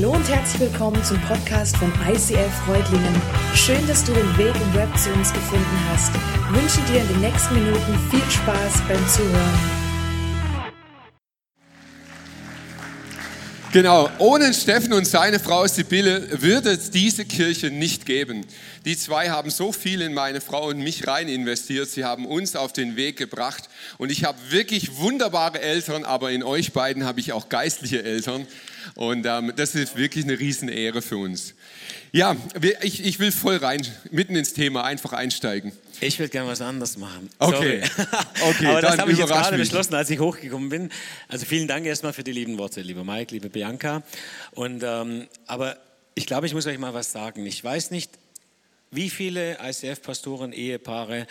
Hallo und herzlich willkommen zum Podcast von ICF Freudlingen. Schön, dass du den Weg im Web zu uns gefunden hast. Ich wünsche dir in den nächsten Minuten viel Spaß beim Zuhören. Genau, ohne Steffen und seine Frau Sibylle würde es diese Kirche nicht geben. Die zwei haben so viel in meine Frau und mich rein investiert. Sie haben uns auf den Weg gebracht. Und ich habe wirklich wunderbare Eltern, aber in euch beiden habe ich auch geistliche Eltern. Und ähm, das ist wirklich eine Riesenehre für uns. Ja, ich, ich will voll rein, mitten ins Thema einfach einsteigen. Ich würde gerne was anderes machen. Okay. okay Aber das habe ich jetzt gerade mich. beschlossen, als ich hochgekommen bin. Also vielen Dank erstmal für die lieben Worte, lieber Mike, liebe Bianca. Und, ähm, aber ich glaube, ich muss euch mal was sagen. Ich weiß nicht, wie viele ICF-Pastoren, Ehepaare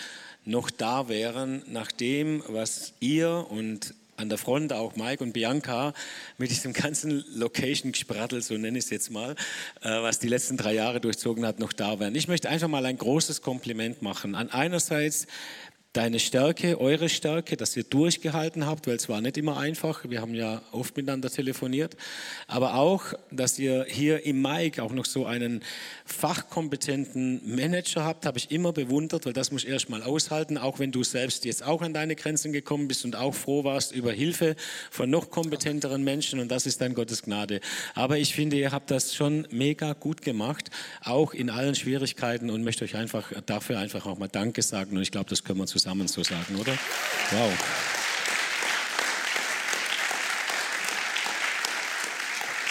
noch da wären, nach dem, was ihr und an der Front auch Mike und Bianca mit diesem ganzen Location-Gesprattel, so nenne ich es jetzt mal, äh, was die letzten drei Jahre durchzogen hat, noch da wären. Ich möchte einfach mal ein großes Kompliment machen. An einerseits deine Stärke, eure Stärke, dass ihr durchgehalten habt, weil es war nicht immer einfach. Wir haben ja oft miteinander telefoniert. Aber auch, dass ihr hier im Mike auch noch so einen fachkompetenten Manager habt, habe ich immer bewundert, weil das muss erst mal aushalten, auch wenn du selbst jetzt auch an deine Grenzen gekommen bist und auch froh warst über Hilfe von noch kompetenteren Menschen und das ist dann Gottes Gnade. Aber ich finde, ihr habt das schon mega gut gemacht, auch in allen Schwierigkeiten und möchte euch einfach dafür einfach auch mal Danke sagen und ich glaube, das können wir zusammen zusammen so sagen, oder? Wow.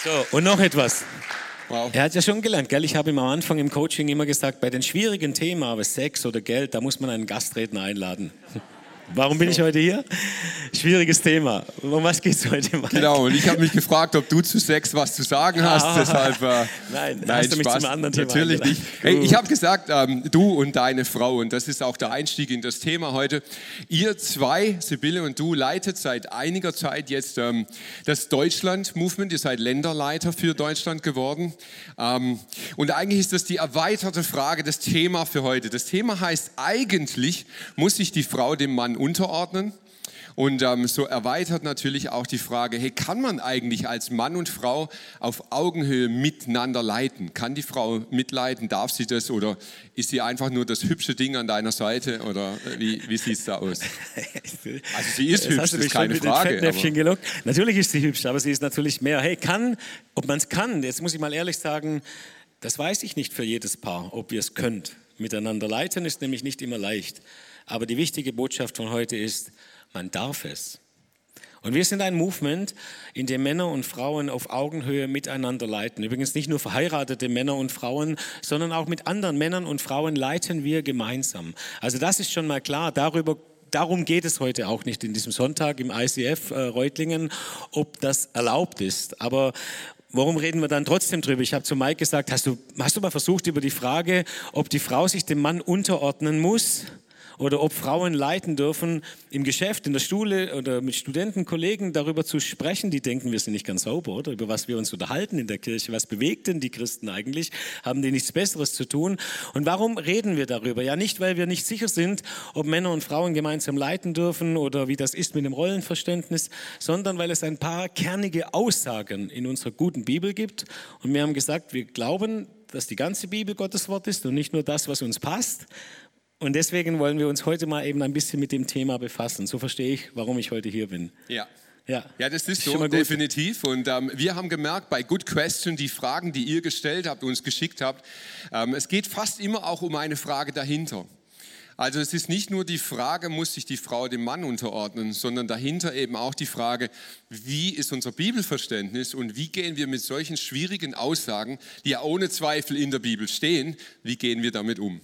So, und noch etwas. Wow. Er hat ja schon gelernt, gell? Ich habe ihm am Anfang im Coaching immer gesagt, bei den schwierigen Themen, aber Sex oder Geld, da muss man einen Gastredner einladen. Warum bin ich heute hier? Schwieriges Thema. Um was geht es heute? Mike? Genau, und ich habe mich gefragt, ob du zu Sex was zu sagen hast. Ah, deshalb, äh, nein, nein, hast du mich Spaß. zum anderen Thema Natürlich nicht. Hey, ich habe gesagt, ähm, du und deine Frau, und das ist auch der Einstieg in das Thema heute. Ihr zwei, Sibylle und du, leitet seit einiger Zeit jetzt ähm, das Deutschland-Movement. Ihr seid Länderleiter für Deutschland geworden. Ähm, und eigentlich ist das die erweiterte Frage, das Thema für heute. Das Thema heißt, eigentlich muss sich die Frau dem Mann unterordnen. Und ähm, so erweitert natürlich auch die Frage, hey, kann man eigentlich als Mann und Frau auf Augenhöhe miteinander leiten? Kann die Frau mitleiten? Darf sie das? Oder ist sie einfach nur das hübsche Ding an deiner Seite? Oder wie, wie sieht es da aus? Also sie ist das hübsch, das ist keine Frage. Natürlich ist sie hübsch, aber sie ist natürlich mehr. Hey, kann, ob man es kann, jetzt muss ich mal ehrlich sagen, das weiß ich nicht für jedes Paar, ob ihr es könnt. Miteinander leiten ist nämlich nicht immer leicht. Aber die wichtige Botschaft von heute ist, man darf es. Und wir sind ein Movement, in dem Männer und Frauen auf Augenhöhe miteinander leiten. Übrigens nicht nur verheiratete Männer und Frauen, sondern auch mit anderen Männern und Frauen leiten wir gemeinsam. Also das ist schon mal klar. Darüber darum geht es heute auch nicht in diesem Sonntag im ICF äh, Reutlingen, ob das erlaubt ist. Aber warum reden wir dann trotzdem drüber? Ich habe zu Mike gesagt, hast du, hast du mal versucht über die Frage, ob die Frau sich dem Mann unterordnen muss? Oder ob Frauen leiten dürfen, im Geschäft, in der Schule oder mit Studenten, Kollegen darüber zu sprechen. Die denken, wir sind nicht ganz sauber, oder? Über was wir uns unterhalten in der Kirche. Was bewegt denn die Christen eigentlich? Haben die nichts Besseres zu tun? Und warum reden wir darüber? Ja, nicht, weil wir nicht sicher sind, ob Männer und Frauen gemeinsam leiten dürfen oder wie das ist mit dem Rollenverständnis, sondern weil es ein paar kernige Aussagen in unserer guten Bibel gibt. Und wir haben gesagt, wir glauben, dass die ganze Bibel Gottes Wort ist und nicht nur das, was uns passt. Und deswegen wollen wir uns heute mal eben ein bisschen mit dem Thema befassen. So verstehe ich, warum ich heute hier bin. Ja. Ja. ja, das ist so, definitiv. Und ähm, wir haben gemerkt, bei Good Question, die Fragen, die ihr gestellt habt, uns geschickt habt, ähm, es geht fast immer auch um eine Frage dahinter. Also es ist nicht nur die Frage, muss sich die Frau dem Mann unterordnen, sondern dahinter eben auch die Frage, wie ist unser Bibelverständnis und wie gehen wir mit solchen schwierigen Aussagen, die ja ohne Zweifel in der Bibel stehen, wie gehen wir damit um?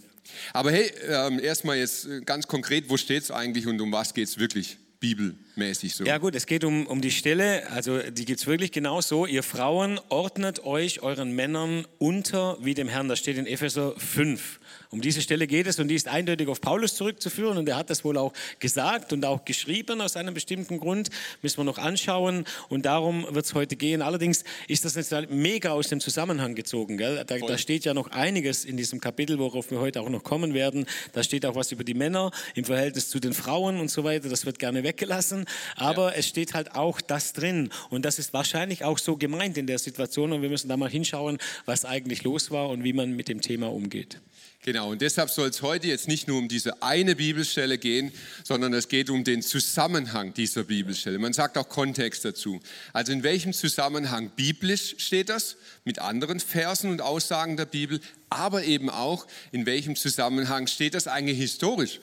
Aber hey, ähm, erstmal jetzt äh, ganz konkret, wo steht es eigentlich und um was geht es wirklich? bibelmäßig so. Ja gut, es geht um, um die Stelle, also die gibt es wirklich genau so. Ihr Frauen ordnet euch euren Männern unter wie dem Herrn. Das steht in Epheser 5. Um diese Stelle geht es und die ist eindeutig auf Paulus zurückzuführen und er hat das wohl auch gesagt und auch geschrieben aus einem bestimmten Grund. Müssen wir noch anschauen und darum wird es heute gehen. Allerdings ist das jetzt halt mega aus dem Zusammenhang gezogen. Da, da, steht ja noch einiges in diesem Kapitel, worauf wir heute auch noch kommen werden. Da steht auch was über die Männer im Verhältnis zu den Frauen und so weiter. Das wird gerne weggelassen. aber ja. es steht halt auch das drin und das ist wahrscheinlich auch so gemeint in der Situation und wir müssen da mal hinschauen, was eigentlich los war und wie man mit dem Thema umgeht. Genau, und deshalb soll es heute jetzt nicht nur um diese eine Bibelstelle gehen, sondern es geht um den Zusammenhang dieser Bibelstelle. Man sagt auch Kontext dazu. Also in welchem Zusammenhang biblisch steht das mit anderen Versen und Aussagen der Bibel, aber eben auch in welchem Zusammenhang steht das eigentlich historisch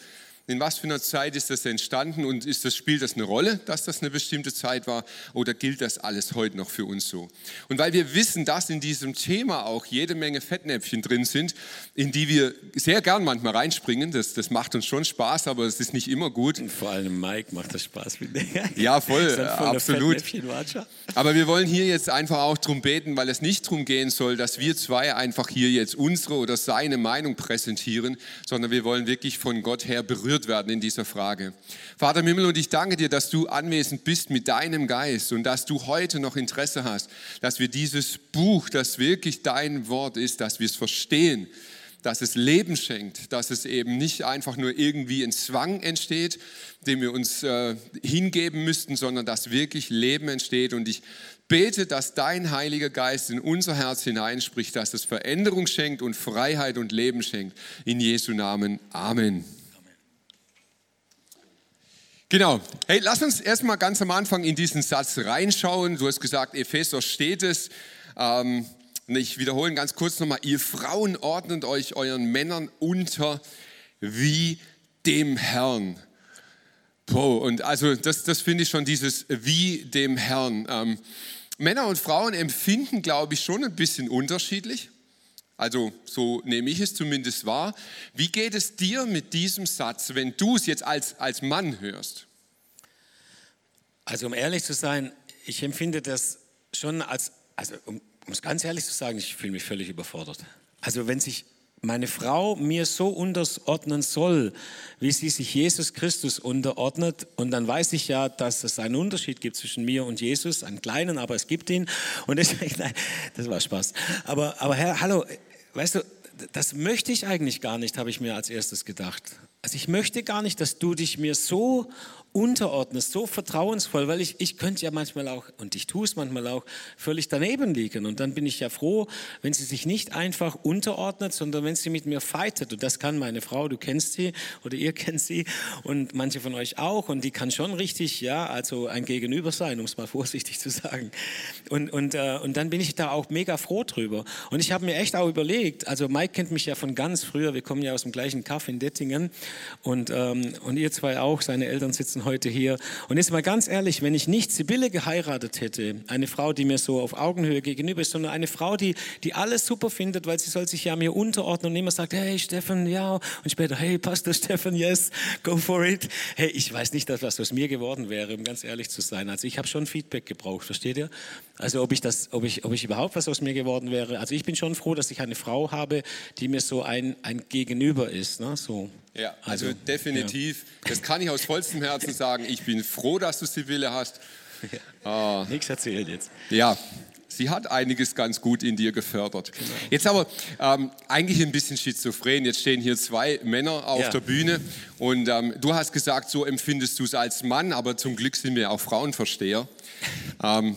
in was für einer Zeit ist das entstanden und ist das, spielt das eine Rolle, dass das eine bestimmte Zeit war oder gilt das alles heute noch für uns so? Und weil wir wissen, dass in diesem Thema auch jede Menge Fettnäpfchen drin sind, in die wir sehr gern manchmal reinspringen, das, das macht uns schon Spaß, aber es ist nicht immer gut. Und vor allem Mike macht das Spaß mit mir. Ja, voll, absolut. Aber wir wollen hier jetzt einfach auch darum beten, weil es nicht darum gehen soll, dass wir zwei einfach hier jetzt unsere oder seine Meinung präsentieren, sondern wir wollen wirklich von Gott her berührt geführt werden in dieser Frage. Vater im Himmel, und ich danke dir, dass du anwesend bist mit deinem Geist und dass du heute noch Interesse hast, dass wir dieses Buch, das wirklich dein Wort ist, dass wir es verstehen, dass es Leben schenkt, dass es eben nicht einfach nur irgendwie ein Zwang entsteht, dem wir uns äh, hingeben müssten, sondern dass wirklich Leben entsteht. Und ich bete, dass dein Heiliger Geist in unser Herz hineinspricht, dass es Veränderung schenkt und Freiheit und Leben schenkt. In Jesu Namen. Amen. Genau. Hey, lass uns erstmal ganz am Anfang in diesen Satz reinschauen. Du hast gesagt, Epheser steht es. Ähm, ich wiederhole ganz kurz nochmal. Ihr Frauen ordnet euch euren Männern unter wie dem Herrn. Oh, und also das, das finde ich schon dieses wie dem Herrn. Ähm, Männer und Frauen empfinden, glaube ich, schon ein bisschen unterschiedlich. Also so nehme ich es zumindest wahr. Wie geht es dir mit diesem Satz, wenn du es jetzt als, als Mann hörst? Also um ehrlich zu sein, ich empfinde das schon als, also um, es ganz ehrlich zu sagen, ich fühle mich völlig überfordert. Also wenn sich meine Frau mir so unterordnen soll, wie sie sich Jesus Christus unterordnet. Und dann weiß ich ja, dass es einen Unterschied gibt zwischen mir und Jesus, einen kleinen, aber es gibt ihn. Und deswegen, nein, das war Spaß. Aber, aber Herr, hallo, weißt du, das möchte ich eigentlich gar nicht, habe ich mir als erstes gedacht. Also ich möchte gar nicht, dass du dich mir so unterordnest, so vertrauensvoll, weil ich, ich könnte ja manchmal auch, und ich tue es manchmal auch, völlig daneben liegen. Und dann bin ich ja froh, wenn sie sich nicht einfach unterordnet, sondern wenn sie mit mir fightet. Und das kann meine Frau, du kennst sie oder ihr kennt sie und manche von euch auch. Und die kann schon richtig, ja, also ein Gegenüber sein, um es mal vorsichtig zu sagen. Und, und, äh, und dann bin ich da auch mega froh drüber. Und ich habe mir echt auch überlegt, also Mike kennt mich ja von ganz früher, wir kommen ja aus dem gleichen Kaff in Dettingen und, ähm, und ihr zwei auch, seine Eltern sitzen sitzen heute hier. Und jetzt mal ganz ehrlich, wenn ich nicht Sibylle geheiratet hätte, eine Frau, die mir so auf Augenhöhe gegenüber ist, sondern eine Frau, die, die alles super findet, weil sie soll sich ja mir unterordnen und immer sagt, hey Steffen, ja, und später, hey Pastor Steffen, yes, go for it. Hey, ich weiß nicht, dass was aus mir geworden wäre, um ganz ehrlich zu sein. Also ich habe schon Feedback gebraucht, versteht ihr? Also ob ich, das, ob, ich, ob ich überhaupt was aus mir geworden wäre. Also ich bin schon froh, dass ich eine Frau habe, die mir so ein, ein Gegenüber ist. Ne? So. Ja, also, also definitiv. Ja. Das kann ich aus vollstem Herzen sagen. Ich bin froh, dass du Sibylle hast. Ja. Äh, Nichts erzählt jetzt. Ja, sie hat einiges ganz gut in dir gefördert. Genau. Jetzt aber ähm, eigentlich ein bisschen schizophren. Jetzt stehen hier zwei Männer auf ja. der Bühne und ähm, du hast gesagt, so empfindest du es als Mann, aber zum Glück sind wir auch Frauenversteher. ähm,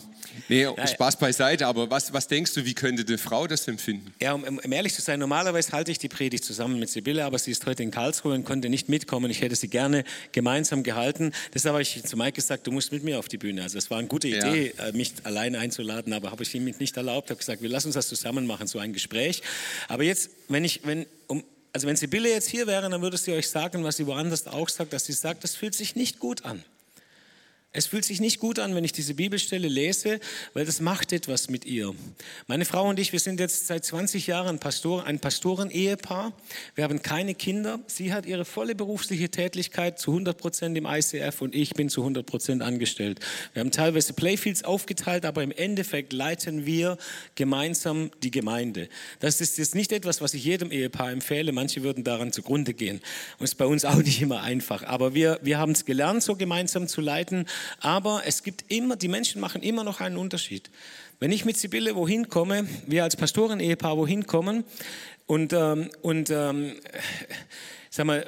Nee, Spaß beiseite, aber was, was denkst du, wie könnte eine Frau das empfinden? Ja, um, um, ehrlich zu sein, normalerweise halte ich die Predigt zusammen mit Sibylle, aber sie ist heute in Karlsruhe und konnte nicht mitkommen. Ich hätte sie gerne gemeinsam gehalten. Deshalb habe ich zu Mike gesagt, du musst mit mir auf die Bühne. Also es war eine gute Idee, ja. Äh, mich alleine einzuladen, aber habe ich ihm nicht erlaubt. Ich habe gesagt, wir lassen uns das zusammen machen, so ein Gespräch. Aber jetzt, wenn ich, wenn, um, also wenn Sibylle jetzt hier wäre, dann würde sie euch sagen, was sie woanders auch sagt, dass sie sagt, das fühlt sich nicht gut an. Es fühlt sich nicht gut an, wenn ich diese Bibelstelle lese, weil das macht etwas mit ihr. Meine Frau und ich, wir sind jetzt seit 20 Jahren Pastor, ein Pastoren-Ehepaar. Wir haben keine Kinder. Sie hat ihre volle berufliche Tätigkeit zu 100 Prozent im ICF und ich bin zu 100 Prozent angestellt. Wir haben teilweise Playfields aufgeteilt, aber im Endeffekt leiten wir gemeinsam die Gemeinde. Das ist jetzt nicht etwas, was ich jedem Ehepaar empfehle. Manche würden daran zugrunde gehen. Und ist bei uns auch nicht immer einfach. Aber wir, wir haben es gelernt, so gemeinsam zu leiten. Aber es gibt immer, die Menschen machen immer noch einen Unterschied. Wenn ich mit Sibylle wohin komme, wir als Pastoren-Ehepaar wohin kommen und, ähm, und ähm, sag mal,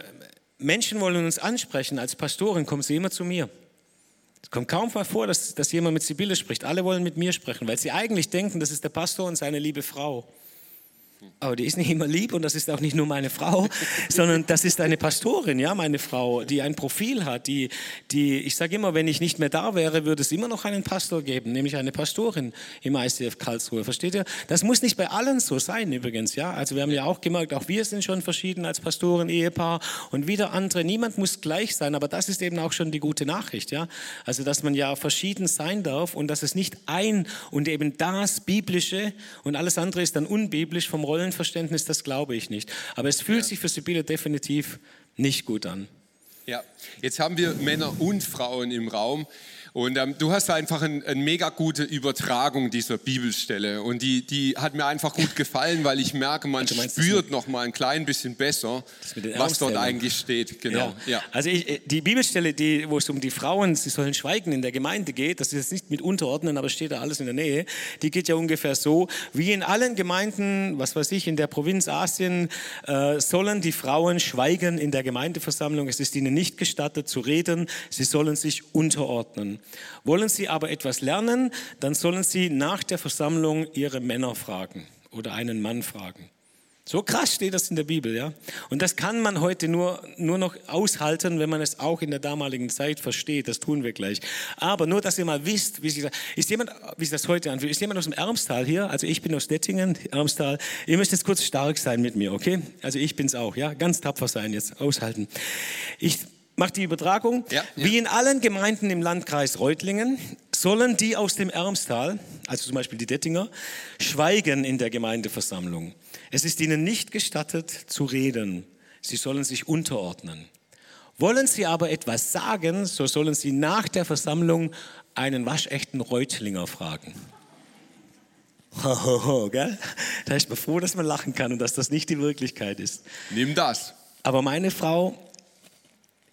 Menschen wollen uns ansprechen, als Pastorin kommen sie immer zu mir. Es kommt kaum mal vor, dass, dass jemand mit Sibylle spricht. Alle wollen mit mir sprechen, weil sie eigentlich denken, das ist der Pastor und seine liebe Frau. Aber die ist nicht immer lieb und das ist auch nicht nur meine Frau, sondern das ist eine Pastorin, ja, meine Frau, die ein Profil hat, die, die ich sage immer, wenn ich nicht mehr da wäre, würde es immer noch einen Pastor geben, nämlich eine Pastorin im ICF Karlsruhe. Versteht ihr? Das muss nicht bei allen so sein übrigens, ja. Also wir haben ja auch gemerkt, auch wir sind schon verschieden als Pastoren, Ehepaar und wieder andere. Niemand muss gleich sein, aber das ist eben auch schon die gute Nachricht, ja. Also dass man ja verschieden sein darf und dass es nicht ein und eben das biblische und alles andere ist dann unbiblisch vom Rollenverständnis, das glaube ich nicht. Aber es fühlt ja. sich für Sibylle definitiv nicht gut an. Ja, jetzt haben wir Männer und Frauen im Raum. Und ähm, du hast einfach eine ein mega gute Übertragung dieser Bibelstelle. Und die, die hat mir einfach gut gefallen, weil ich merke, man also spürt noch mal ein klein bisschen besser, was dort eigentlich steht. Genau. Ja. ja. Also ich, äh, die Bibelstelle, die, wo es um die Frauen, sie sollen schweigen in der Gemeinde geht, das ist jetzt nicht mit unterordnen, aber steht da alles in der Nähe, die geht ja ungefähr so, wie in allen Gemeinden, was weiß ich, in der Provinz Asien, äh, sollen die Frauen schweigen in der Gemeindeversammlung. Es ist ihnen nicht gestattet zu reden, sie sollen sich unterordnen. Wollen Sie aber etwas lernen, dann sollen Sie nach der Versammlung Ihre Männer fragen oder einen Mann fragen. So krass steht das in der Bibel, ja. Und das kann man heute nur, nur noch aushalten, wenn man es auch in der damaligen Zeit versteht. Das tun wir gleich. Aber nur, dass ihr mal wisst, wie sich das, ist jemand, wie sich das heute anfühlt. Ist jemand aus dem Ermstal hier? Also ich bin aus Dettingen, Ermstal. Ihr müsst jetzt kurz stark sein mit mir, okay? Also ich bin's auch, ja. Ganz tapfer sein jetzt, aushalten. Ich macht die Übertragung. Ja, ja. Wie in allen Gemeinden im Landkreis Reutlingen sollen die aus dem Ermstal, also zum Beispiel die Dettinger, schweigen in der Gemeindeversammlung. Es ist ihnen nicht gestattet zu reden. Sie sollen sich unterordnen. Wollen sie aber etwas sagen, so sollen sie nach der Versammlung einen waschechten Reutlinger fragen. Hohoho, gell? Da ist man froh, dass man lachen kann und dass das nicht die Wirklichkeit ist. Nimm das. Aber meine Frau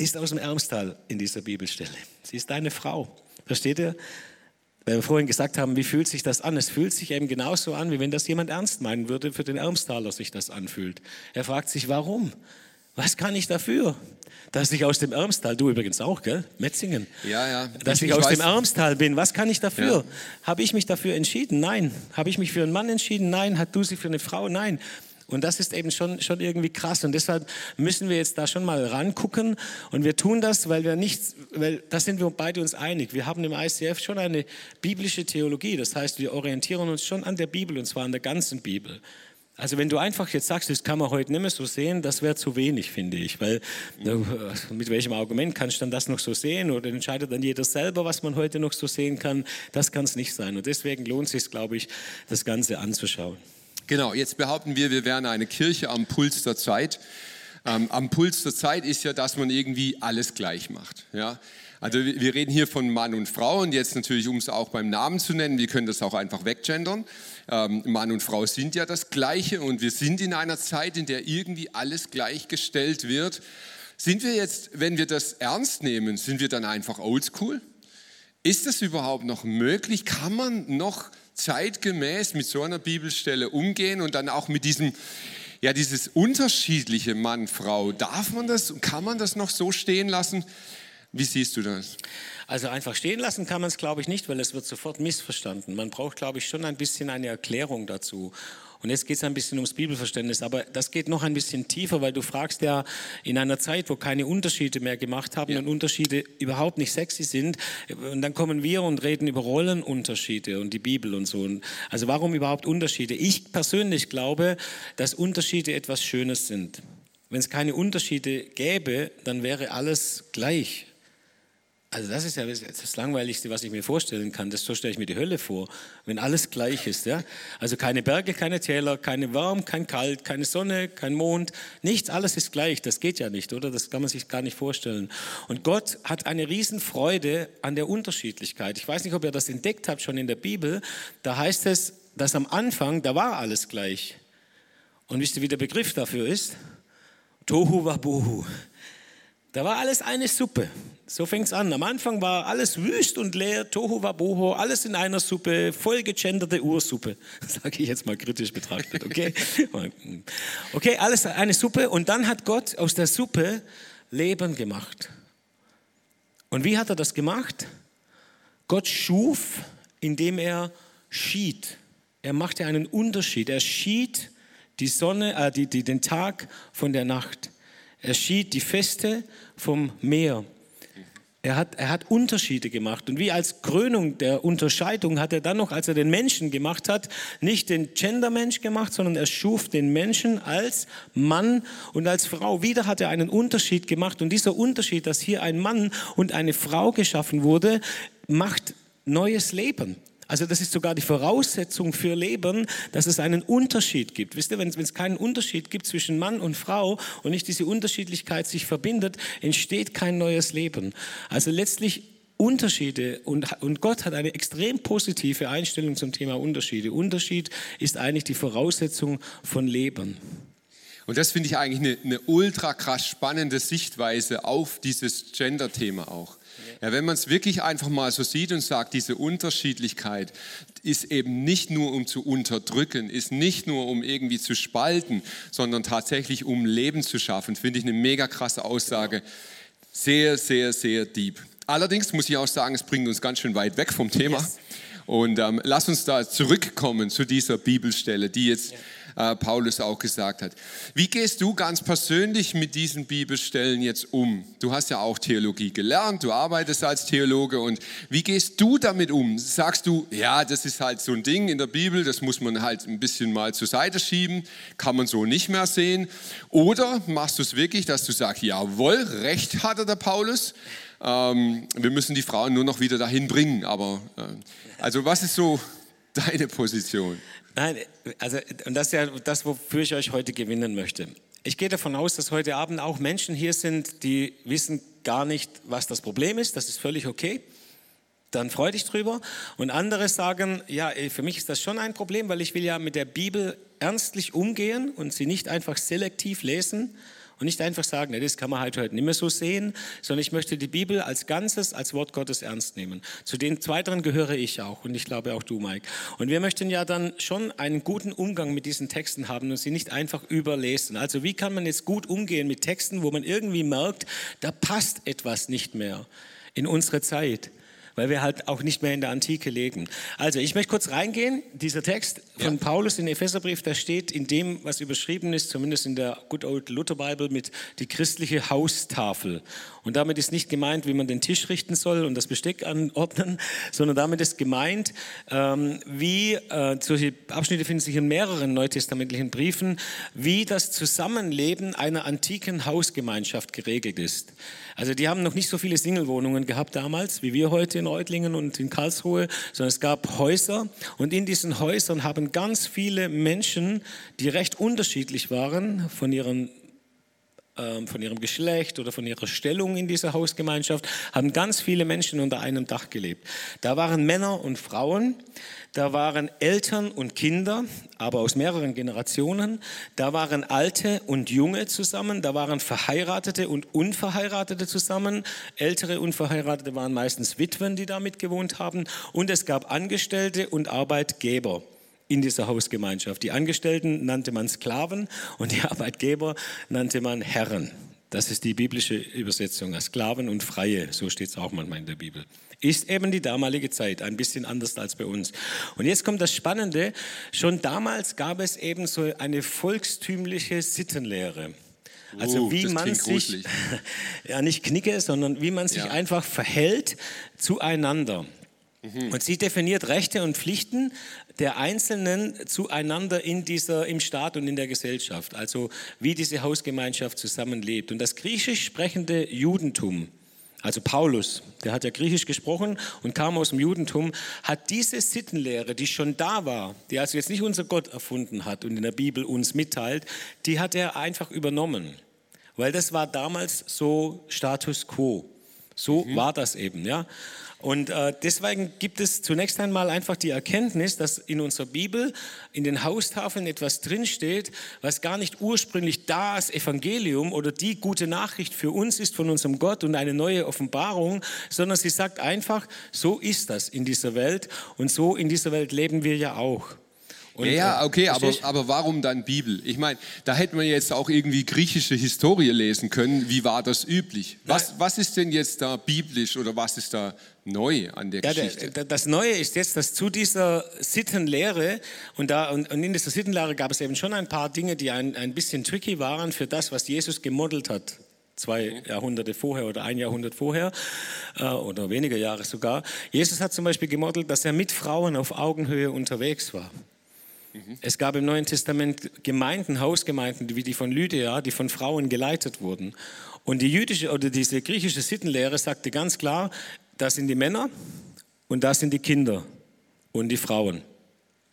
ist aus dem Ermstal in dieser Bibelstelle. Sie ist deine Frau. Versteht ihr? Weil wir vorhin gesagt haben, wie fühlt sich das an? Es fühlt sich eben genauso an, wie wenn das jemand ernst meinen würde, für den Ermstaler sich das anfühlt. Er fragt sich, warum? Was kann ich dafür? Dass ich aus dem Ermstal, du übrigens auch, gell? Metzingen. Ja, ja. Dass ich, ich aus weiß. dem Ermstal bin, was kann ich dafür? Ja. Habe ich mich dafür entschieden? Nein. Habe ich mich für einen Mann entschieden? Nein. Hat du sie für eine Frau? Nein. Und das ist eben schon, schon irgendwie krass. Und deshalb müssen wir jetzt da schon mal rangucken. Und wir tun das, weil wir nichts, weil da sind wir beide uns einig. Wir haben im ICF schon eine biblische Theologie. Das heißt, wir orientieren uns schon an der Bibel und zwar an der ganzen Bibel. Also wenn du einfach jetzt sagst, das kann man heute nicht mehr so sehen, das wäre zu wenig, finde ich. Weil mit welchem Argument kannst du dann das noch so sehen? Oder entscheidet dann jeder selber, was man heute noch so sehen kann? Das kann es nicht sein. Und deswegen lohnt es sich, glaube ich, das Ganze anzuschauen. Genau, jetzt behaupten wir, wir wären eine Kirche am Puls der Zeit. Ähm, am Puls der Zeit ist ja, dass man irgendwie alles gleich macht. Ja? Also wir reden hier von Mann und Frau und jetzt natürlich, um es auch beim Namen zu nennen, wir können das auch einfach weggendern. Ähm, Mann und Frau sind ja das Gleiche und wir sind in einer Zeit, in der irgendwie alles gleichgestellt wird. Sind wir jetzt, wenn wir das ernst nehmen, sind wir dann einfach oldschool? Ist das überhaupt noch möglich? Kann man noch zeitgemäß mit so einer Bibelstelle umgehen und dann auch mit diesem, ja, dieses unterschiedliche Mann, Frau. Darf man das, kann man das noch so stehen lassen? Wie siehst du das? Also einfach stehen lassen kann man es, glaube ich, nicht, weil es wird sofort missverstanden. Man braucht, glaube ich, schon ein bisschen eine Erklärung dazu. Und jetzt geht es ein bisschen ums Bibelverständnis, aber das geht noch ein bisschen tiefer, weil du fragst ja in einer Zeit, wo keine Unterschiede mehr gemacht haben ja. und Unterschiede überhaupt nicht sexy sind, und dann kommen wir und reden über Rollenunterschiede und die Bibel und so. Also warum überhaupt Unterschiede? Ich persönlich glaube, dass Unterschiede etwas Schönes sind. Wenn es keine Unterschiede gäbe, dann wäre alles gleich. Also das ist ja das Langweiligste, was ich mir vorstellen kann. Das so stelle ich mir die Hölle vor, wenn alles gleich ist. Ja? Also keine Berge, keine Täler, keine warm, kein kalt, keine Sonne, kein Mond, nichts, alles ist gleich. Das geht ja nicht, oder? Das kann man sich gar nicht vorstellen. Und Gott hat eine Riesenfreude an der Unterschiedlichkeit. Ich weiß nicht, ob ihr das entdeckt habt schon in der Bibel. Da heißt es, dass am Anfang, da war alles gleich. Und wisst ihr, wie der Begriff dafür ist? Tohu Wabohu. Da war alles eine Suppe. So fängt es an. Am Anfang war alles wüst und leer, Tohu Waboho, alles in einer Suppe, voll gegenderte Ursuppe. Sage ich jetzt mal kritisch betrachtet, okay? Okay, alles eine Suppe. Und dann hat Gott aus der Suppe Leben gemacht. Und wie hat er das gemacht? Gott schuf, indem er schied. Er machte einen Unterschied. Er schied die Sonne, äh, die, die, den Tag von der Nacht. Er schied die Feste vom Meer. Er hat, er hat Unterschiede gemacht. Und wie als Krönung der Unterscheidung hat er dann noch, als er den Menschen gemacht hat, nicht den Gendermensch gemacht, sondern er schuf den Menschen als Mann und als Frau. Wieder hat er einen Unterschied gemacht. Und dieser Unterschied, dass hier ein Mann und eine Frau geschaffen wurde, macht neues Leben. Also das ist sogar die Voraussetzung für Leben, dass es einen Unterschied gibt. Wisst ihr, wenn es keinen Unterschied gibt zwischen Mann und Frau und nicht diese Unterschiedlichkeit sich verbindet, entsteht kein neues Leben. Also letztlich Unterschiede und, und Gott hat eine extrem positive Einstellung zum Thema Unterschiede. Unterschied ist eigentlich die Voraussetzung von Leben. Und das finde ich eigentlich eine, eine ultra krass spannende Sichtweise auf dieses Gender-Thema auch. Ja, wenn man es wirklich einfach mal so sieht und sagt, diese Unterschiedlichkeit ist eben nicht nur um zu unterdrücken, ist nicht nur um irgendwie zu spalten, sondern tatsächlich um Leben zu schaffen, finde ich eine mega krasse Aussage. Sehr, sehr, sehr deep. Allerdings muss ich auch sagen, es bringt uns ganz schön weit weg vom Thema. Yes. Und ähm, lass uns da zurückkommen zu dieser Bibelstelle, die jetzt... Ja äh, Paulus auch gesagt hat. Wie gehst du ganz persönlich mit diesen Bibelstellen jetzt um? Du hast ja auch Theologie gelernt, du arbeitest als Theologe und wie gehst du damit um? Sagst du, ja, das ist halt so ein Ding in der Bibel, das muss man halt ein bisschen mal zur Seite schieben, kann man so nicht mehr sehen? Oder machst du es wirklich, dass du sagst, jawohl, recht hatte der Paulus, ähm, wir müssen die Frauen nur noch wieder dahin bringen, aber äh, also was ist so deine Position? Nein, also und das ist ja das, wofür ich euch heute gewinnen möchte. Ich gehe davon aus, dass heute Abend auch Menschen hier sind, die wissen gar nicht, was das Problem ist. Das ist völlig okay. Dann freu dich drüber. Und andere sagen, ja, für mich ist das schon ein Problem, weil ich will ja mit der Bibel ernstlich umgehen und sie nicht einfach selektiv lesen, und nicht einfach sagen, das kann man halt heute nicht mehr so sehen, sondern ich möchte die Bibel als Ganzes, als Wort Gottes ernst nehmen. Zu den Zweiteren gehöre ich auch und ich glaube auch du, Mike. Und wir möchten ja dann schon einen guten Umgang mit diesen Texten haben und sie nicht einfach überlesen. Also wie kann man jetzt gut umgehen mit Texten, wo man irgendwie merkt, da passt etwas nicht mehr in unsere Zeit? Weil wir halt auch nicht mehr in der Antike leben. Also ich möchte kurz reingehen. Dieser Text von ja. Paulus in Epheserbrief, da steht in dem, was überschrieben ist, zumindest in der Good Old Luther Bible, mit die christliche Haustafel. Und damit ist nicht gemeint, wie man den Tisch richten soll und das Besteck anordnen, sondern damit ist gemeint, ähm, wie, äh, solche Abschnitte finden sich in mehreren neutestamentlichen Briefen, wie das Zusammenleben einer antiken Hausgemeinschaft geregelt ist. Also die haben noch nicht so viele Singlewohnungen gehabt damals, wie wir heute in Reutlingen und in Karlsruhe, sondern es gab Häuser und in diesen Häusern haben ganz viele Menschen, die recht unterschiedlich waren von ihren von ihrem Geschlecht oder von ihrer Stellung in dieser Hausgemeinschaft, haben ganz viele Menschen unter einem Dach gelebt. Da waren Männer und Frauen, da waren Eltern und Kinder, aber aus mehreren Generationen, da waren Alte und Junge zusammen, da waren Verheiratete und Unverheiratete zusammen. Ältere Unverheiratete waren meistens Witwen, die da mitgewohnt haben und es gab Angestellte und Arbeitgeber in dieser Hausgemeinschaft. Die Angestellten nannte man Sklaven und die Arbeitgeber nannte man Herren. Das ist die biblische Übersetzung. Sklaven und Freie, so steht es auch manchmal in der Bibel. Ist eben die damalige Zeit, ein bisschen anders als bei uns. Und jetzt kommt das Spannende. Schon damals gab es eben so eine volkstümliche Sittenlehre. Also uh, wie man sich, ja nicht knicke, sondern wie man sich ja. einfach verhält zueinander. Mhm. Und sie definiert Rechte und Pflichten der Einzelnen zueinander in dieser, im Staat und in der Gesellschaft, also wie diese Hausgemeinschaft zusammenlebt. Und das griechisch sprechende Judentum, also Paulus, der hat ja Griechisch gesprochen und kam aus dem Judentum, hat diese Sittenlehre, die schon da war, die also jetzt nicht unser Gott erfunden hat und in der Bibel uns mitteilt, die hat er einfach übernommen. Weil das war damals so Status quo. So mhm. war das eben, ja. Und äh, deswegen gibt es zunächst einmal einfach die Erkenntnis, dass in unserer Bibel, in den Haustafeln etwas drinsteht, was gar nicht ursprünglich das Evangelium oder die gute Nachricht für uns ist von unserem Gott und eine neue Offenbarung, sondern sie sagt einfach, so ist das in dieser Welt und so in dieser Welt leben wir ja auch. Und, ja, äh, okay, aber, aber warum dann Bibel? Ich meine, da hätte man jetzt auch irgendwie griechische Historie lesen können. Wie war das üblich? Was, was ist denn jetzt da biblisch oder was ist da neu an der ja, Geschichte? Der, das Neue ist jetzt, dass zu dieser Sittenlehre und, da, und, und in dieser Sittenlehre gab es eben schon ein paar Dinge, die ein, ein bisschen tricky waren für das, was Jesus gemodelt hat zwei Jahrhunderte vorher oder ein Jahrhundert vorher äh, oder weniger Jahre sogar. Jesus hat zum Beispiel gemodelt, dass er mit Frauen auf Augenhöhe unterwegs war. Mhm. Es gab im Neuen Testament Gemeinden, Hausgemeinden, wie die von Lydia, die von Frauen geleitet wurden. Und die jüdische oder diese griechische Sittenlehre sagte ganz klar, das sind die Männer und das sind die Kinder und die Frauen.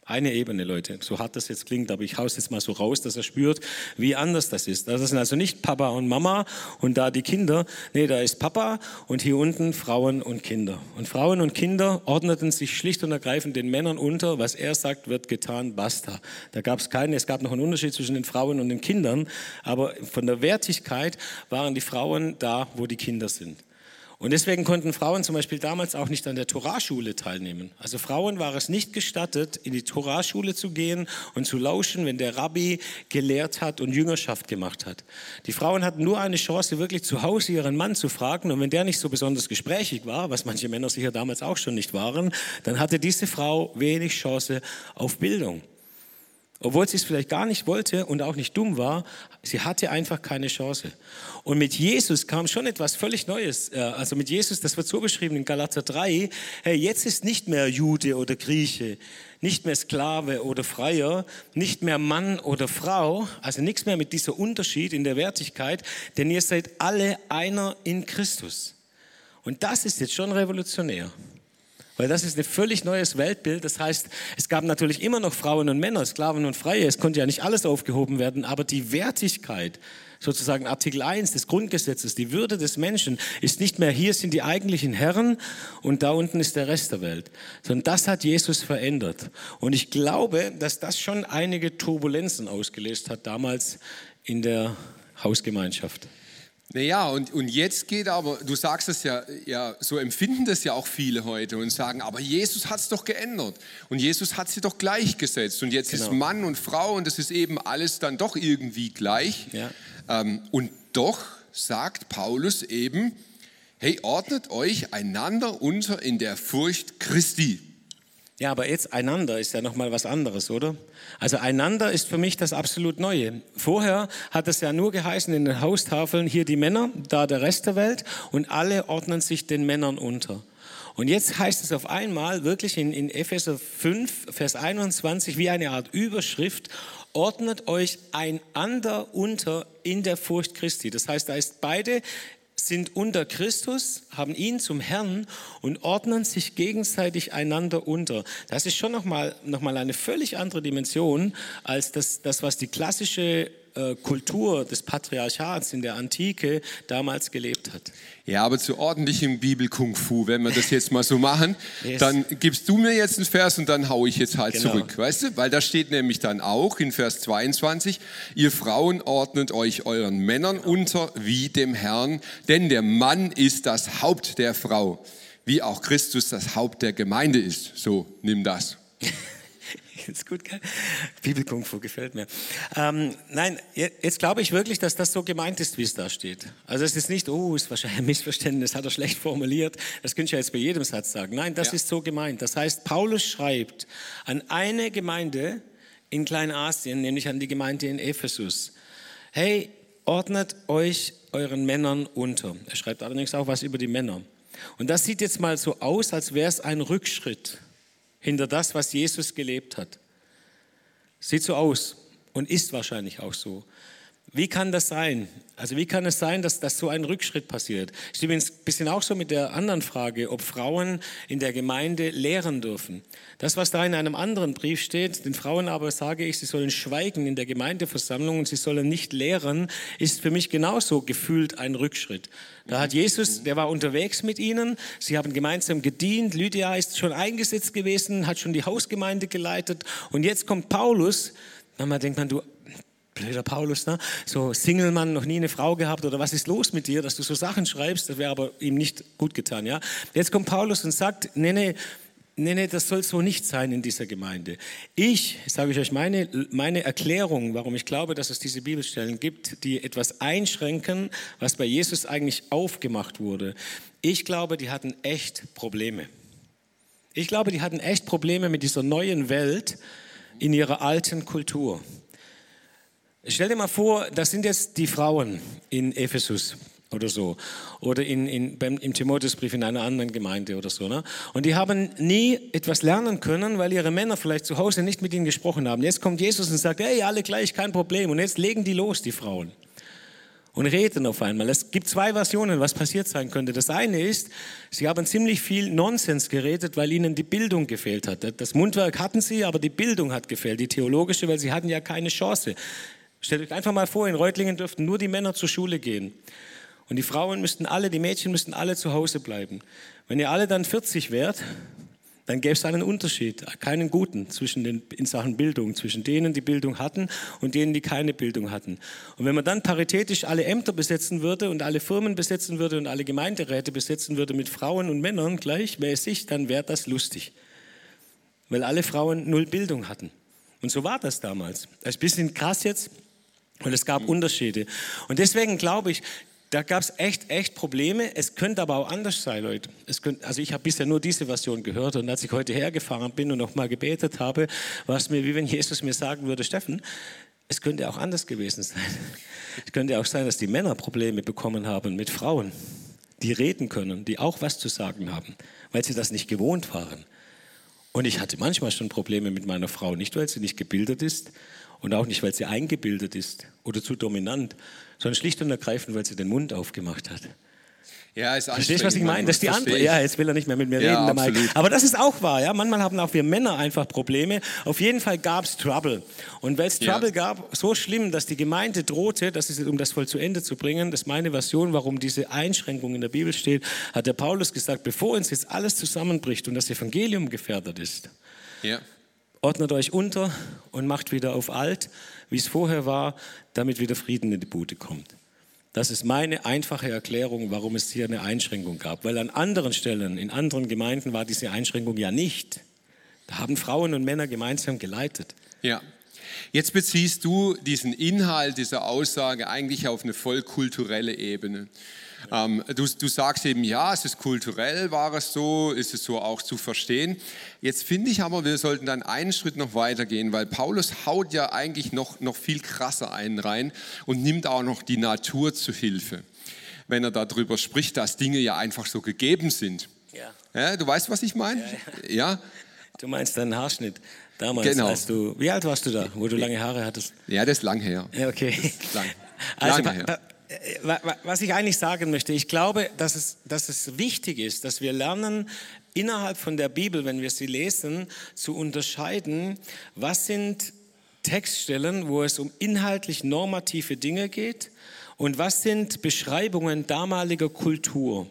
Eine Ebene, Leute. So hart das jetzt klingt, aber ich haus jetzt mal so raus, dass er spürt, wie anders das ist. Das sind also nicht Papa und Mama und da die Kinder. Nee, da ist Papa und hier unten Frauen und Kinder. Und Frauen und Kinder ordneten sich schlicht und ergreifend den Männern unter. Was er sagt, wird getan, basta. Da gab es keinen, es gab noch einen Unterschied zwischen den Frauen und den Kindern, aber von der Wertigkeit waren die Frauen da, wo die Kinder sind. Und deswegen konnten Frauen zum Beispiel damals auch nicht an der Toraschule teilnehmen. Also Frauen war es nicht gestattet, in die Toraschule zu gehen und zu lauschen, wenn der Rabbi gelehrt hat und Jüngerschaft gemacht hat. Die Frauen hatten nur eine Chance, wirklich zu Hause ihren Mann zu fragen. Und wenn der nicht so besonders gesprächig war, was manche Männer sicher damals auch schon nicht waren, dann hatte diese Frau wenig Chance auf Bildung. Obwohl sie es vielleicht gar nicht wollte und auch nicht dumm war, sie hatte einfach keine Chance. Und mit Jesus kam schon etwas völlig Neues. Äh, also mit Jesus, das wird so beschrieben in Galater 3, hey, jetzt ist nicht mehr Jude oder Grieche, nicht mehr Sklave oder Freier, nicht mehr Mann oder Frau, also nichts mehr mit dieser Unterschied in der Wertigkeit, denn ihr seid alle einer in Christus. Und das ist jetzt schon revolutionär. Weil das ist ein völlig neues Weltbild. Das heißt, es gab natürlich immer noch Frauen und Männer, Sklaven und Freie. Es konnte ja nicht alles aufgehoben werden, aber die Wertigkeit, sozusagen Artikel 1 des Grundgesetzes, die Würde des Menschen ist nicht mehr, hier sind die eigentlichen Herren und da unten ist der Rest der Welt, sondern das hat Jesus verändert. Und ich glaube, dass das schon einige Turbulenzen ausgelöst hat damals in der Hausgemeinschaft. Naja, und, und jetzt geht aber, du sagst es ja, ja, so empfinden das ja auch viele heute und sagen, aber Jesus hat es doch geändert und Jesus hat sie doch gleichgesetzt und jetzt genau. ist Mann und Frau und das ist eben alles dann doch irgendwie gleich. Ja. Ähm, und doch sagt Paulus eben, hey, ordnet euch einander unter in der Furcht Christi. Ja, aber jetzt einander ist ja nochmal was anderes, oder? Also einander ist für mich das absolut Neue. Vorher hat es ja nur geheißen in den Haustafeln, hier die Männer, da der Rest der Welt und alle ordnen sich den Männern unter. Und jetzt heißt es auf einmal wirklich in, in Epheser 5, Vers 21 wie eine Art Überschrift, ordnet euch einander unter in der Furcht Christi. Das heißt, da ist beide sind unter Christus, haben ihn zum Herrn und ordnen sich gegenseitig einander unter. Das ist schon nochmal noch mal eine völlig andere Dimension als das, das was die klassische Kultur des Patriarchats in der Antike damals gelebt hat. Ja, aber zu ordentlichem Bibel-Kung-Fu, wenn wir das jetzt mal so machen, yes. dann gibst du mir jetzt einen Vers und dann haue ich jetzt halt genau. zurück, weißt du? Weil da steht nämlich dann auch in Vers 22, ihr Frauen ordnet euch euren Männern genau. unter wie dem Herrn, denn der Mann ist das Haupt der Frau, wie auch Christus das Haupt der Gemeinde ist. So, nimm das. ist gut, gell? Bibelkung Fu gefällt mir. Ähm, nein, jetzt glaube ich wirklich, dass das so gemeint ist, wie es da steht. Also es ist nicht, oh, ist wahrscheinlich ein Missverständnis, hat er schlecht formuliert. Das könnte ich ja jetzt bei jedem Satz sagen. Nein, das ja. ist so gemeint. Das heißt, Paulus schreibt an eine Gemeinde in Kleinasien, nämlich an die Gemeinde in Ephesus. Hey, ordnet euch euren Männern unter. Er schreibt allerdings auch was über die Männer. Und das sieht jetzt mal so aus, als wäre es ein Rückschritt hinter das, was Jesus gelebt hat. Sieht so aus und ist wahrscheinlich auch so. Wie kann das sein? Also wie kann es sein, dass, dass so ein Rückschritt passiert? Ich übrigens ein bisschen auch so mit der anderen Frage, ob Frauen in der Gemeinde lehren dürfen. Das, was da in einem anderen Brief steht, den Frauen aber sage ich, sie sollen schweigen in der Gemeindeversammlung und sie sollen nicht lehren, ist für mich genauso gefühlt ein Rückschritt. Da hat Jesus, der war unterwegs mit ihnen, sie haben gemeinsam gedient, Lydia ist schon eingesetzt gewesen, hat schon die Hausgemeinde geleitet und jetzt kommt Paulus, dann denkt man, du blöder Paulus, ne? so Single-Mann, noch nie eine Frau gehabt oder was ist los mit dir, dass du so Sachen schreibst, das wäre aber ihm nicht gut getan. Ja? Jetzt kommt Paulus und sagt, nee, nee, Nee, nee, das soll so nicht sein in dieser Gemeinde. Ich, sage ich euch meine, meine Erklärung, warum ich glaube, dass es diese Bibelstellen gibt, die etwas einschränken, was bei Jesus eigentlich aufgemacht wurde. Ich glaube, die hatten echt Probleme. Ich glaube, die hatten echt Probleme mit dieser neuen Welt in ihrer alten Kultur. Stell dir mal vor, das sind jetzt die Frauen in Ephesus oder so. Oder in, in, beim, im Timotheusbrief in einer anderen Gemeinde oder so. Ne? Und die haben nie etwas lernen können, weil ihre Männer vielleicht zu Hause nicht mit ihnen gesprochen haben. Jetzt kommt Jesus und sagt, hey, alle gleich, kein Problem. Und jetzt legen die los, die Frauen. Und reden auf einmal. Es gibt zwei Versionen, was passiert sein könnte. Das eine ist, sie haben ziemlich viel Nonsens geredet, weil ihnen die Bildung gefehlt hat. Das Mundwerk hatten sie, aber die Bildung hat gefehlt, die theologische, weil sie hatten ja keine Chance. Stellt euch einfach mal vor, in Reutlingen dürften nur die Männer zur Schule gehen. Und die Frauen müssten alle, die Mädchen müssten alle zu Hause bleiben. Wenn ihr alle dann 40 wärt, dann gäbe es einen Unterschied, keinen guten zwischen den, in Sachen Bildung, zwischen denen, die Bildung hatten und denen, die keine Bildung hatten. Und wenn man dann paritätisch alle Ämter besetzen würde und alle Firmen besetzen würde und alle Gemeinderäte besetzen würde mit Frauen und Männern gleichmäßig, dann wäre das lustig. Weil alle Frauen null Bildung hatten. Und so war das damals. Das ist ein bisschen krass jetzt, und es gab Unterschiede. Und deswegen glaube ich, da gab es echt, echt Probleme. Es könnte aber auch anders sein, Leute. Es könnte, also ich habe bisher nur diese Version gehört und als ich heute hergefahren bin und nochmal gebetet habe, war es mir wie wenn Jesus mir sagen würde, Steffen, es könnte auch anders gewesen sein. Es könnte auch sein, dass die Männer Probleme bekommen haben mit Frauen, die reden können, die auch was zu sagen haben, weil sie das nicht gewohnt waren. Und ich hatte manchmal schon Probleme mit meiner Frau, nicht weil sie nicht gebildet ist und auch nicht weil sie eingebildet ist oder zu dominant, sondern schlicht und ergreifend, weil sie den Mund aufgemacht hat. Ja, ist Verstehst du, was ich meine? Das ist die andere. Ja, jetzt will er nicht mehr mit mir ja, reden, der Mike. Aber das ist auch wahr. Ja? Manchmal haben auch wir Männer einfach Probleme. Auf jeden Fall gab es Trouble. Und weil es Trouble ja. gab, so schlimm, dass die Gemeinde drohte, das ist, um das voll zu Ende zu bringen, das ist meine Version, warum diese Einschränkung in der Bibel steht, hat der Paulus gesagt, bevor uns jetzt alles zusammenbricht und das Evangelium gefährdet ist, ja. Ordnet euch unter und macht wieder auf alt, wie es vorher war, damit wieder Frieden in die Bude kommt. Das ist meine einfache Erklärung, warum es hier eine Einschränkung gab. Weil an anderen Stellen, in anderen Gemeinden war diese Einschränkung ja nicht. Da haben Frauen und Männer gemeinsam geleitet. Ja. Jetzt beziehst du diesen Inhalt dieser Aussage eigentlich auf eine vollkulturelle Ebene. Ähm, du, du sagst eben, ja, es ist kulturell, war es so, ist es so auch zu verstehen. Jetzt finde ich aber, wir sollten dann einen Schritt noch weitergehen, weil Paulus haut ja eigentlich noch, noch viel krasser einen rein und nimmt auch noch die Natur zu Hilfe, wenn er darüber spricht, dass Dinge ja einfach so gegeben sind. Ja. ja du weißt, was ich meine? Ja, ja. Du meinst deinen Haarschnitt damals, genau. als du, wie alt warst du da, wo du lange Haare hattest? Ja, das ist lang her. Ja, okay. Lang, also, her. Was ich eigentlich sagen möchte, ich glaube, dass es, dass es wichtig ist, dass wir lernen, innerhalb von der Bibel, wenn wir sie lesen, zu unterscheiden, was sind Textstellen, wo es um inhaltlich normative Dinge geht und was sind Beschreibungen damaliger Kultur.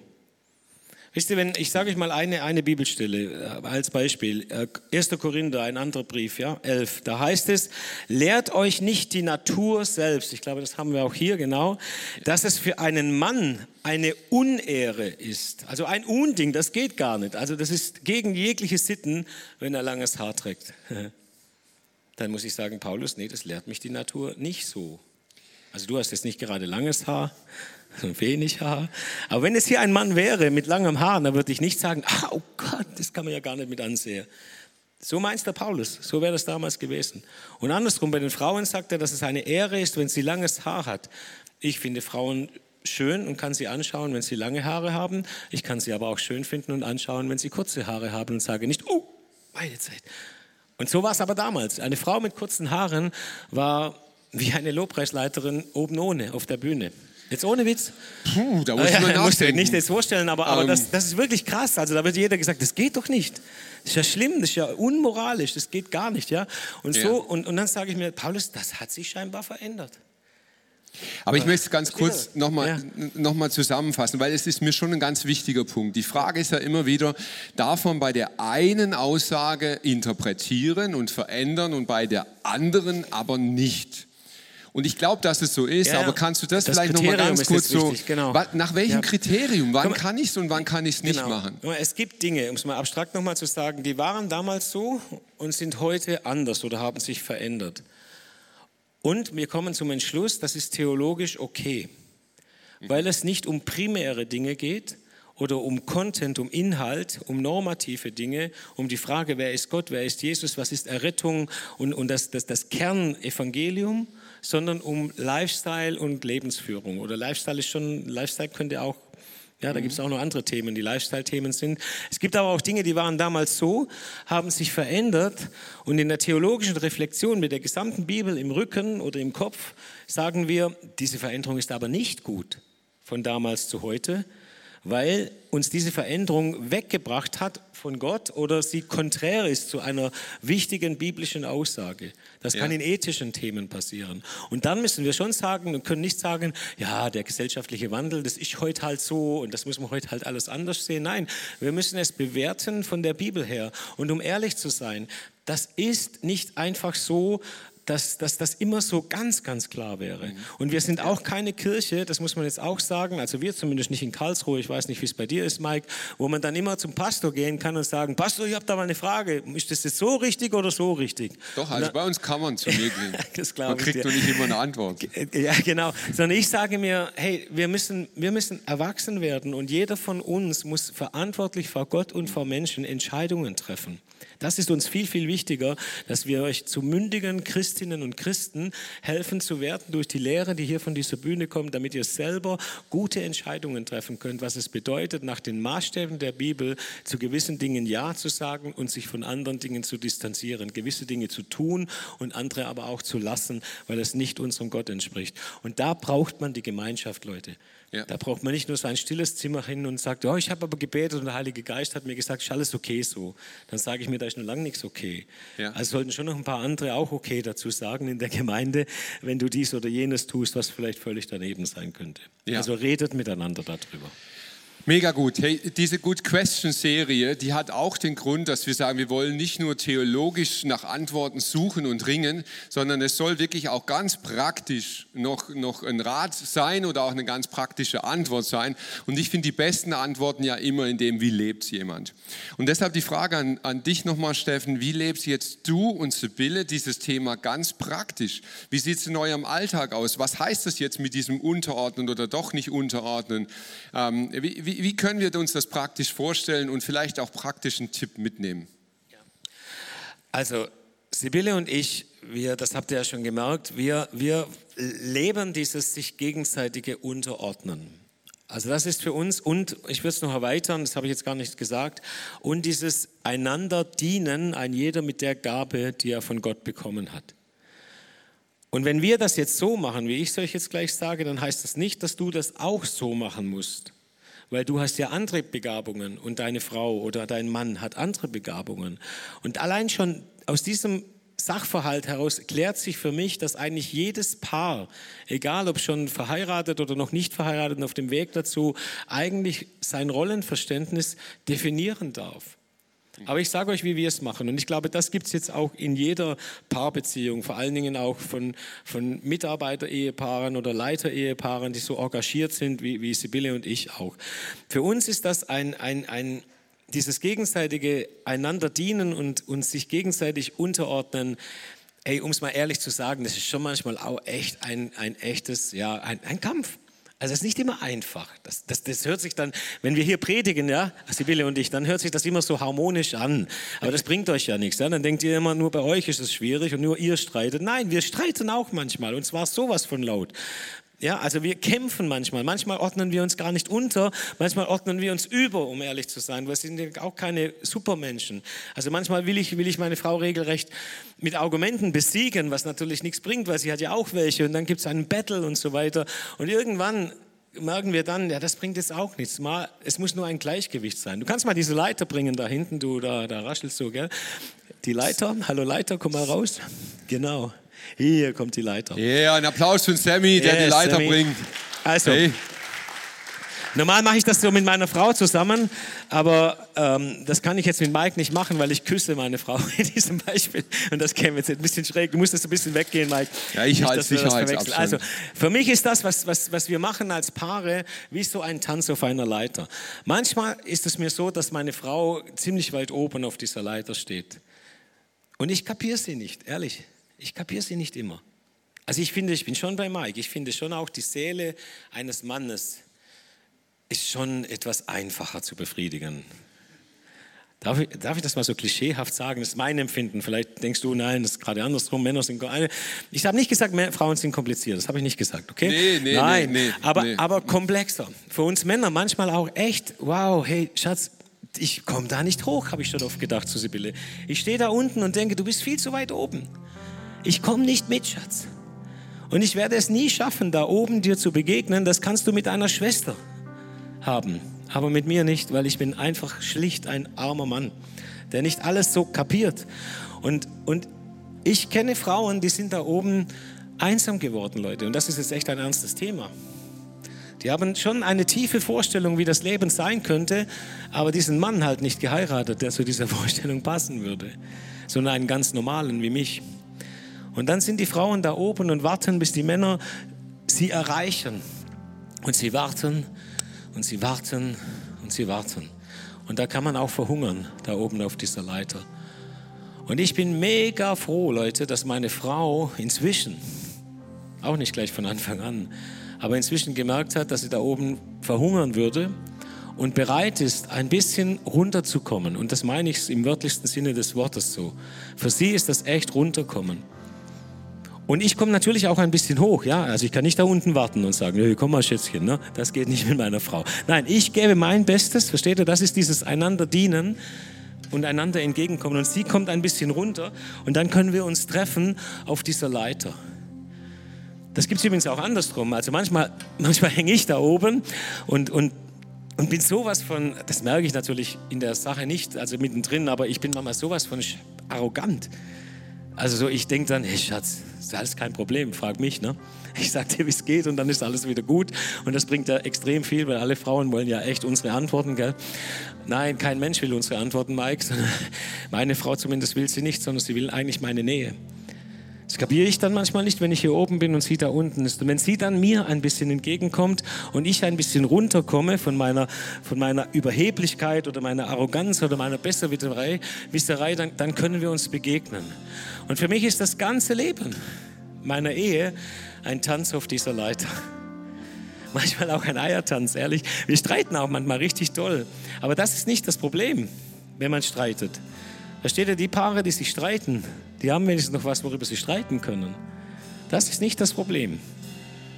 Wisst ihr, wenn, ich sage euch mal eine, eine Bibelstelle äh, als Beispiel. 1. Äh, Korinther, ein anderer Brief, ja, 11. Da heißt es, lehrt euch nicht die Natur selbst, ich glaube, das haben wir auch hier genau, dass es für einen Mann eine Unehre ist. Also ein Unding, das geht gar nicht. Also das ist gegen jegliche Sitten, wenn er langes Haar trägt. Dann muss ich sagen, Paulus, nee, das lehrt mich die Natur nicht so. Also du hast jetzt nicht gerade langes Haar, wenig Haar. Aber wenn es hier ein Mann wäre mit langem Haar, dann würde ich nicht sagen, ah, oh Gott, das kann man ja gar nicht mit ansehen. So meint der Paulus, so wäre das damals gewesen. Und andersrum, bei den Frauen sagt er, dass es eine Ehre ist, wenn sie langes Haar hat. Ich finde Frauen schön und kann sie anschauen, wenn sie lange Haare haben. Ich kann sie aber auch schön finden und anschauen, wenn sie kurze Haare haben und sage nicht, oh, meine Zeit. Und so war es aber damals. Eine Frau mit kurzen Haaren war wie eine Lobpreisleiterin oben ohne auf der Bühne. Jetzt ohne Witz. Puh, da muss ich musst du nicht jetzt vorstellen, aber, aber um, das, ähm. das, ist wirklich krass. Also da wird jeder gesagt, das geht doch nicht. Das ist ja schlimm, das ist ja unmoralisch, das geht gar nicht, ja. Und ja. so und, und dann sage ich mir, Paulus, das hat sich scheinbar verändert. Aber ich möchte es ganz kurz nochmal ja. noch mal zusammenfassen, weil es ist mir schon ein ganz wichtiger Punkt. Die Frage ist ja immer wieder, darf man bei der einen Aussage interpretieren und verändern und bei der anderen aber nicht? Und ich glaube, dass es so ist, ja, aber kannst du das, das vielleicht nochmal ganz kurz so, genau. nach welchem ja. Kriterium, wann kann ich es und wann kann ich es nicht genau. machen? Es gibt Dinge, um es mal abstrakt nochmal zu sagen, die waren damals so und sind heute anders oder haben sich verändert. Und wir kommen zum Entschluss, das ist theologisch okay, weil es nicht um primäre Dinge geht, oder um Content, um Inhalt, um normative Dinge, um die Frage, wer ist Gott, wer ist Jesus, was ist Errettung und, und das, das, das Kernevangelium, sondern um Lifestyle und Lebensführung. Oder Lifestyle ist schon, Lifestyle könnte auch ja, da gibt es auch noch andere Themen, die Lifestyle-Themen sind. Es gibt aber auch Dinge, die waren damals so, haben sich verändert. Und in der theologischen Reflexion mit der gesamten Bibel im Rücken oder im Kopf sagen wir, diese Veränderung ist aber nicht gut von damals zu heute, weil uns diese Veränderung weggebracht hat von Gott oder sie konträr ist zu einer wichtigen biblischen Aussage. Das kann ja. in ethischen Themen passieren. Und dann müssen wir schon sagen und können nicht sagen, ja, der gesellschaftliche Wandel, das ist heute halt so und das müssen wir heute halt alles anders sehen. Nein, wir müssen es bewerten von der Bibel her. Und um ehrlich zu sein, das ist nicht einfach so, dass, dass das immer so ganz, ganz klar wäre. Mhm. Und wir sind auch keine Kirche, das muss man jetzt auch sagen, also wir zumindest nicht in Karlsruhe, ich weiß nicht, wie es bei dir ist, Mike, wo man dann immer zum Pastor gehen kann und sagen, Pastor, ich habe da mal eine Frage, ist das jetzt so richtig oder so richtig? Doch, also dann, bei uns kann man zu mir gehen. das man kriegt doch nicht immer eine Antwort. Ja, genau. Sondern ich sage mir, hey, wir müssen, wir müssen erwachsen werden und jeder von uns muss verantwortlich vor Gott und vor Menschen Entscheidungen treffen. Das ist uns viel, viel wichtiger, dass wir euch zu mündigen Christinnen und Christen helfen zu werden durch die Lehre, die hier von dieser Bühne kommt, damit ihr selber gute Entscheidungen treffen könnt, was es bedeutet, nach den Maßstäben der Bibel zu gewissen Dingen Ja zu sagen und sich von anderen Dingen zu distanzieren, gewisse Dinge zu tun und andere aber auch zu lassen, weil es nicht unserem Gott entspricht. Und da braucht man die Gemeinschaft, Leute. Ja. Da braucht man nicht nur so ein stilles Zimmer hin und sagt, oh, ich habe aber gebetet und der Heilige Geist hat mir gesagt, ist alles okay so. Dann sage ich mir, da ist noch lange nichts okay. Ja. Also sollten schon noch ein paar andere auch okay dazu sagen in der Gemeinde, wenn du dies oder jenes tust, was vielleicht völlig daneben sein könnte. Ja. Also redet miteinander darüber. Mega gut. Hey, diese Good Question Serie, die hat auch den Grund, dass wir sagen, wir wollen nicht nur theologisch nach Antworten suchen und ringen, sondern es soll wirklich auch ganz praktisch noch, noch ein Rat sein oder auch eine ganz praktische Antwort sein. Und ich finde die besten Antworten ja immer in dem, wie lebt jemand. Und deshalb die Frage an, an dich nochmal, Steffen, wie lebst jetzt du und Sibylle dieses Thema ganz praktisch? Wie sieht es in eurem Alltag aus? Was heißt das jetzt mit diesem Unterordnen oder doch nicht unterordnen? Ähm, wie, wie, wie, können wir uns das praktisch vorstellen und vielleicht auch praktischen Tipp mitnehmen? Also Sibylle und ich, wir, das habt ihr ja schon gemerkt, wir, wir leben dieses sich gegenseitige Unterordnen. Also das ist für uns und ich würde es noch erweitern, das habe ich jetzt gar nicht gesagt, und dieses einander dienen, ein jeder mit der Gabe, die er von Gott bekommen hat. Und wenn wir das jetzt so machen, wie ich es euch jetzt gleich sage, dann heißt das nicht, dass du das auch so machen musst weil du hast ja andere Begabungen und deine Frau oder dein Mann hat andere Begabungen. Und allein schon aus diesem Sachverhalt heraus klärt sich für mich, dass eigentlich jedes Paar, egal ob schon verheiratet oder noch nicht verheiratet, auf dem Weg dazu, eigentlich sein Rollenverständnis definieren darf. Aber ich sage euch, wie wir es machen. Und ich glaube, das gibt es jetzt auch in jeder Paarbeziehung, vor allen Dingen auch von, von Mitarbeiter-Ehepaaren oder Leiter-Ehepaaren, die so engagiert sind, wie, wie Sibylle und ich auch. Für uns ist das ein, ein, ein dieses gegenseitige einander dienen und uns sich gegenseitig unterordnen, ey, um es mal ehrlich zu sagen, das ist schon manchmal auch echt ein, ein echtes, ja, ein, ein Kampf. Also es ist nicht immer einfach. Das, das, das hört sich dann, wenn wir hier predigen, ja, Sibylle und ich, dann hört sich das immer so harmonisch an. Aber das bringt euch ja nichts. Ja? Dann denkt ihr immer, nur bei euch ist es schwierig und nur ihr streitet. Nein, wir streiten auch manchmal und zwar sowas von laut. Ja, also wir kämpfen manchmal. Manchmal ordnen wir uns gar nicht unter, manchmal ordnen wir uns über, um ehrlich zu sein. Wir sind ja auch keine Supermenschen. Also manchmal will ich, will ich meine Frau regelrecht mit Argumenten besiegen, was natürlich nichts bringt, weil sie hat ja auch welche. Und dann gibt es einen Battle und so weiter. Und irgendwann merken wir dann, ja, das bringt jetzt auch nichts. Mal, es muss nur ein Gleichgewicht sein. Du kannst mal diese Leiter bringen da hinten, du, da, da raschelst du, gell? Die Leiter, hallo Leiter, komm mal raus. Genau. Hier kommt die Leiter. Ja, yeah, ein Applaus für Sammy, der yes, die Leiter Sammy. bringt. Also, hey. Normal mache ich das so mit meiner Frau zusammen, aber ähm, das kann ich jetzt mit Mike nicht machen, weil ich küsse meine Frau in diesem Beispiel. Und das käme jetzt ein bisschen schräg. Du musst jetzt ein bisschen weggehen, Mike. Ja, ich halte Sicherheitsabstand. Also, für mich ist das, was, was, was wir machen als Paare, wie so ein Tanz auf einer Leiter. Manchmal ist es mir so, dass meine Frau ziemlich weit oben auf dieser Leiter steht. Und ich kapiere sie nicht, ehrlich. Ich kapiere sie nicht immer. Also ich finde, ich bin schon bei Mike. Ich finde schon auch die Seele eines Mannes ist schon etwas einfacher zu befriedigen. Darf ich, darf ich, das mal so klischeehaft sagen? Das ist mein Empfinden. Vielleicht denkst du, nein, das ist gerade andersrum. Männer sind. Ich habe nicht gesagt, Frauen sind kompliziert. Das habe ich nicht gesagt, okay? Nee, nee, nein, nee, nee, aber, nee. aber komplexer. Für uns Männer manchmal auch echt, wow, hey, Schatz, ich komme da nicht hoch, habe ich schon oft gedacht zu Sibylle. Ich stehe da unten und denke, du bist viel zu weit oben. Ich komme nicht mit, Schatz. Und ich werde es nie schaffen, da oben dir zu begegnen. Das kannst du mit deiner Schwester haben. Aber mit mir nicht, weil ich bin einfach schlicht ein armer Mann, der nicht alles so kapiert. Und, und ich kenne Frauen, die sind da oben einsam geworden, Leute. Und das ist jetzt echt ein ernstes Thema. Die haben schon eine tiefe Vorstellung, wie das Leben sein könnte, aber diesen Mann halt nicht geheiratet, der zu dieser Vorstellung passen würde, sondern einen ganz normalen wie mich. Und dann sind die Frauen da oben und warten, bis die Männer sie erreichen. Und sie warten und sie warten und sie warten. Und da kann man auch verhungern, da oben auf dieser Leiter. Und ich bin mega froh, Leute, dass meine Frau inzwischen, auch nicht gleich von Anfang an, aber inzwischen gemerkt hat, dass sie da oben verhungern würde und bereit ist, ein bisschen runterzukommen. Und das meine ich im wörtlichsten Sinne des Wortes so. Für sie ist das echt runterkommen. Und ich komme natürlich auch ein bisschen hoch, ja. Also ich kann nicht da unten warten und sagen, komm mal Schätzchen, ne? Das geht nicht mit meiner Frau. Nein, ich gebe mein Bestes, versteht ihr? Das ist dieses einander dienen und einander entgegenkommen. Und sie kommt ein bisschen runter und dann können wir uns treffen auf dieser Leiter. Das gibt es übrigens auch andersrum. Also manchmal, manchmal hänge ich da oben und, und, und bin sowas von, das merke ich natürlich in der Sache nicht, also mittendrin, aber ich bin manchmal sowas von arrogant. Also so, ich denke dann, hey Schatz, ist alles kein Problem, frag mich. Ne? Ich sage dir, wie es geht und dann ist alles wieder gut. Und das bringt ja extrem viel, weil alle Frauen wollen ja echt unsere Antworten. Gell? Nein, kein Mensch will unsere Antworten, Mike. Meine Frau zumindest will sie nicht, sondern sie will eigentlich meine Nähe. Das kapiere ich dann manchmal nicht, wenn ich hier oben bin und sie da unten ist. Und wenn sie dann mir ein bisschen entgegenkommt und ich ein bisschen runterkomme von meiner, von meiner Überheblichkeit oder meiner Arroganz oder meiner Besserwisserei, Wisserei, dann, dann können wir uns begegnen. Und für mich ist das ganze Leben meiner Ehe ein Tanz auf dieser Leiter. Manchmal auch ein Eiertanz, ehrlich. Wir streiten auch manchmal richtig toll. Aber das ist nicht das Problem, wenn man streitet. Versteht ihr, die Paare, die sich streiten, die haben wenigstens noch was, worüber sie streiten können. Das ist nicht das Problem.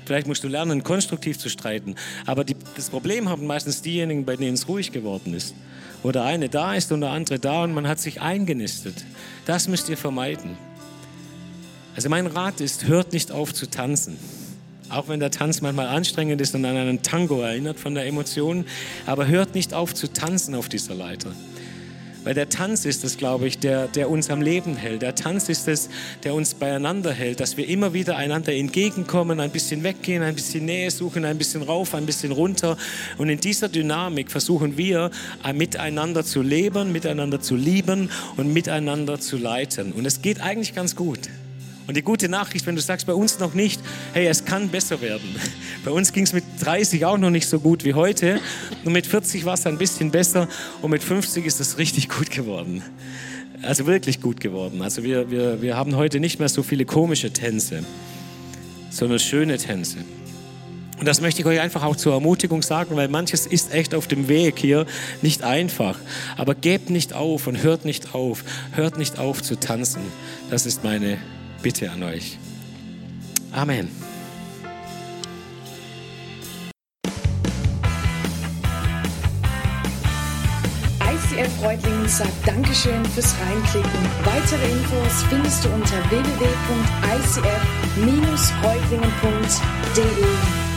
Vielleicht musst du lernen, konstruktiv zu streiten. Aber die, das Problem haben meistens diejenigen, bei denen es ruhig geworden ist. Wo der eine da ist und der andere da und man hat sich eingenistet. Das müsst ihr vermeiden. Also mein Rat ist, hört nicht auf zu tanzen. Auch wenn der Tanz manchmal anstrengend ist und an einen Tango erinnert von der Emotion. Aber hört nicht auf zu tanzen auf dieser Leiter. Weil der Tanz ist es, glaube ich, der, der uns am Leben hält. Der Tanz ist es, der uns beieinander hält, dass wir immer wieder einander entgegenkommen, ein bisschen weggehen, ein bisschen Nähe suchen, ein bisschen rauf, ein bisschen runter. Und in dieser Dynamik versuchen wir, äh, miteinander zu leben, miteinander zu lieben und miteinander zu leiten. Und es geht eigentlich ganz gut. Und die gute Nachricht, wenn du sagst, bei uns noch nicht, hey, es kann besser werden. Bei uns ging es mit 30 auch noch nicht so gut wie heute. Und mit 40 war es ein bisschen besser. Und mit 50 ist es richtig gut geworden. Also wirklich gut geworden. Also wir, wir, wir haben heute nicht mehr so viele komische Tänze, sondern schöne Tänze. Und das möchte ich euch einfach auch zur Ermutigung sagen, weil manches ist echt auf dem Weg hier nicht einfach. Aber gebt nicht auf und hört nicht auf. Hört nicht auf zu tanzen. Das ist meine Bitte an euch. Amen. ICF Reutlingen sagt Dankeschön fürs Reinklicken. Weitere Infos findest du unter www.icf-reutlingen.de.